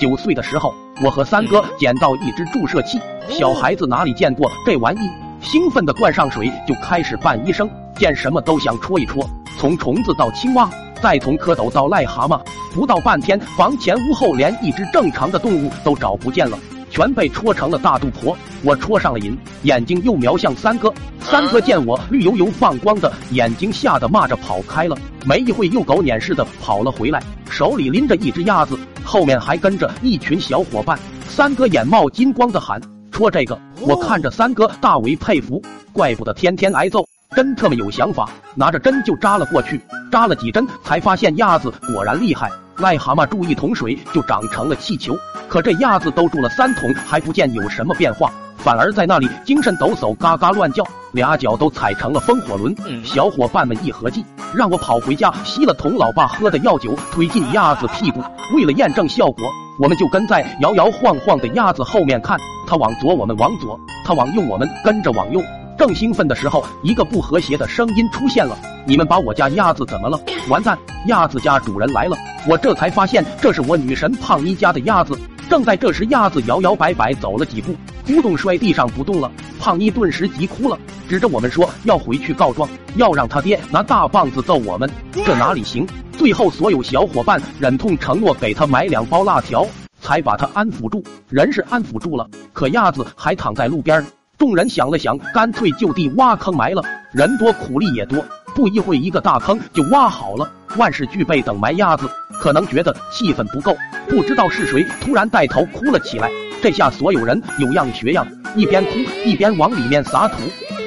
九岁的时候，我和三哥捡到一只注射器，小孩子哪里见过这玩意？兴奋的灌上水就开始扮医生，见什么都想戳一戳，从虫子到青蛙，再从蝌蚪到癞蛤蟆，不到半天，房前屋后连一只正常的动物都找不见了。全被戳成了大肚婆，我戳上了瘾，眼睛又瞄向三哥。三哥见我绿油油放光的眼睛，吓得骂着跑开了。没一会，又狗撵似的跑了回来，手里拎着一只鸭子，后面还跟着一群小伙伴。三哥眼冒金光的喊：“戳这个！”我看着三哥大为佩服，怪不得天天挨揍，真特么有想法。拿着针就扎了过去，扎了几针才发现鸭子果然厉害。癞蛤蟆注一桶水就长成了气球，可这鸭子都住了三桶还不见有什么变化，反而在那里精神抖擞，嘎嘎乱叫，俩脚都踩成了风火轮。小伙伴们一合计，让我跑回家吸了童老爸喝的药酒，推进鸭子屁股。为了验证效果，我们就跟在摇摇晃晃的鸭子后面看，它往左我们往左，它往右我们跟着往右。正兴奋的时候，一个不和谐的声音出现了：“你们把我家鸭子怎么了？”完蛋，鸭子家主人来了！我这才发现，这是我女神胖妮家的鸭子。正在这时，鸭子摇摇摆摆走了几步，咕咚摔地上不动了。胖妮顿时急哭了，指着我们说要回去告状，要让他爹拿大棒子揍我们。这哪里行？最后，所有小伙伴忍痛承诺给他买两包辣条，才把他安抚住。人是安抚住了，可鸭子还躺在路边。众人想了想，干脆就地挖坑埋了。人多苦力也多，不一会一个大坑就挖好了，万事俱备等埋鸭子。可能觉得气氛不够，不知道是谁突然带头哭了起来。这下所有人有样学样，一边哭一边往里面撒土，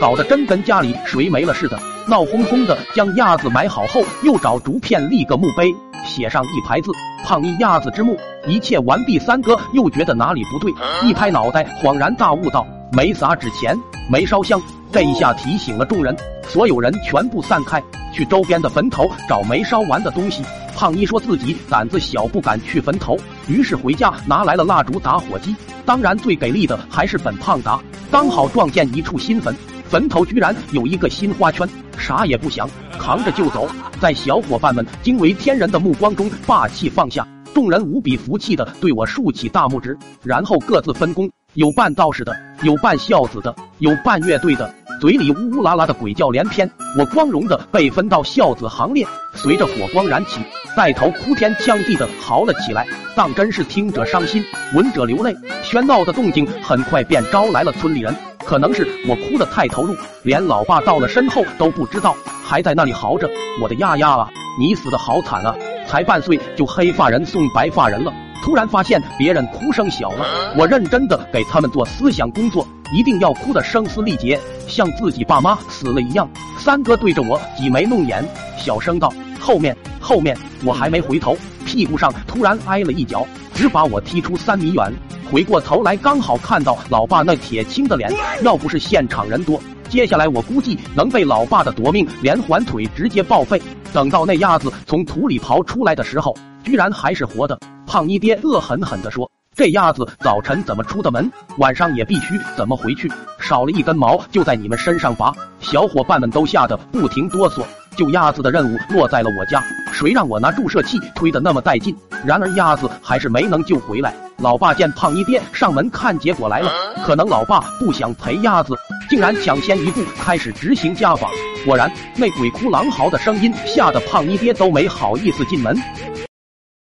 搞得真跟家里谁没了似的，闹哄哄的。将鸭子埋好后，又找竹片立个墓碑，写上一排字：“胖妮鸭子之墓。”一切完毕，三哥又觉得哪里不对，一拍脑袋，恍然大悟道。没撒纸钱，没烧香，这一下提醒了众人，所有人全部散开，去周边的坟头找没烧完的东西。胖妮说自己胆子小，不敢去坟头，于是回家拿来了蜡烛、打火机。当然，最给力的还是本胖达，刚好撞见一处新坟，坟头居然有一个新花圈，啥也不想，扛着就走，在小伙伴们惊为天人的目光中，霸气放下。众人无比服气的对我竖起大拇指，然后各自分工。有扮道士的，有扮孝子的，有扮乐队的，嘴里呜呜啦啦的鬼叫连篇。我光荣的被分到孝子行列，随着火光燃起，带头哭天抢地的嚎了起来，当真是听者伤心，闻者流泪。喧闹的动静很快便招来了村里人，可能是我哭得太投入，连老爸到了身后都不知道，还在那里嚎着：“我的丫丫啊，你死的好惨啊！才半岁就黑发人送白发人了。”突然发现别人哭声小了，我认真的给他们做思想工作，一定要哭得声嘶力竭，像自己爸妈死了一样。三哥对着我挤眉弄眼，小声道：“后面，后面！”我还没回头，屁股上突然挨了一脚，直把我踢出三米远。回过头来，刚好看到老爸那铁青的脸，要不是现场人多，接下来我估计能被老爸的夺命连环腿直接报废。等到那鸭子从土里刨出来的时候，居然还是活的。胖妮爹恶狠狠地说：“这鸭子早晨怎么出的门，晚上也必须怎么回去，少了一根毛就在你们身上拔。”小伙伴们都吓得不停哆嗦。救鸭子的任务落在了我家，谁让我拿注射器推的那么带劲？然而鸭子还是没能救回来。老爸见胖妮爹上门看结果来了，可能老爸不想赔鸭子，竟然抢先一步开始执行家访。果然，那鬼哭狼嚎的声音吓得胖妮爹都没好意思进门。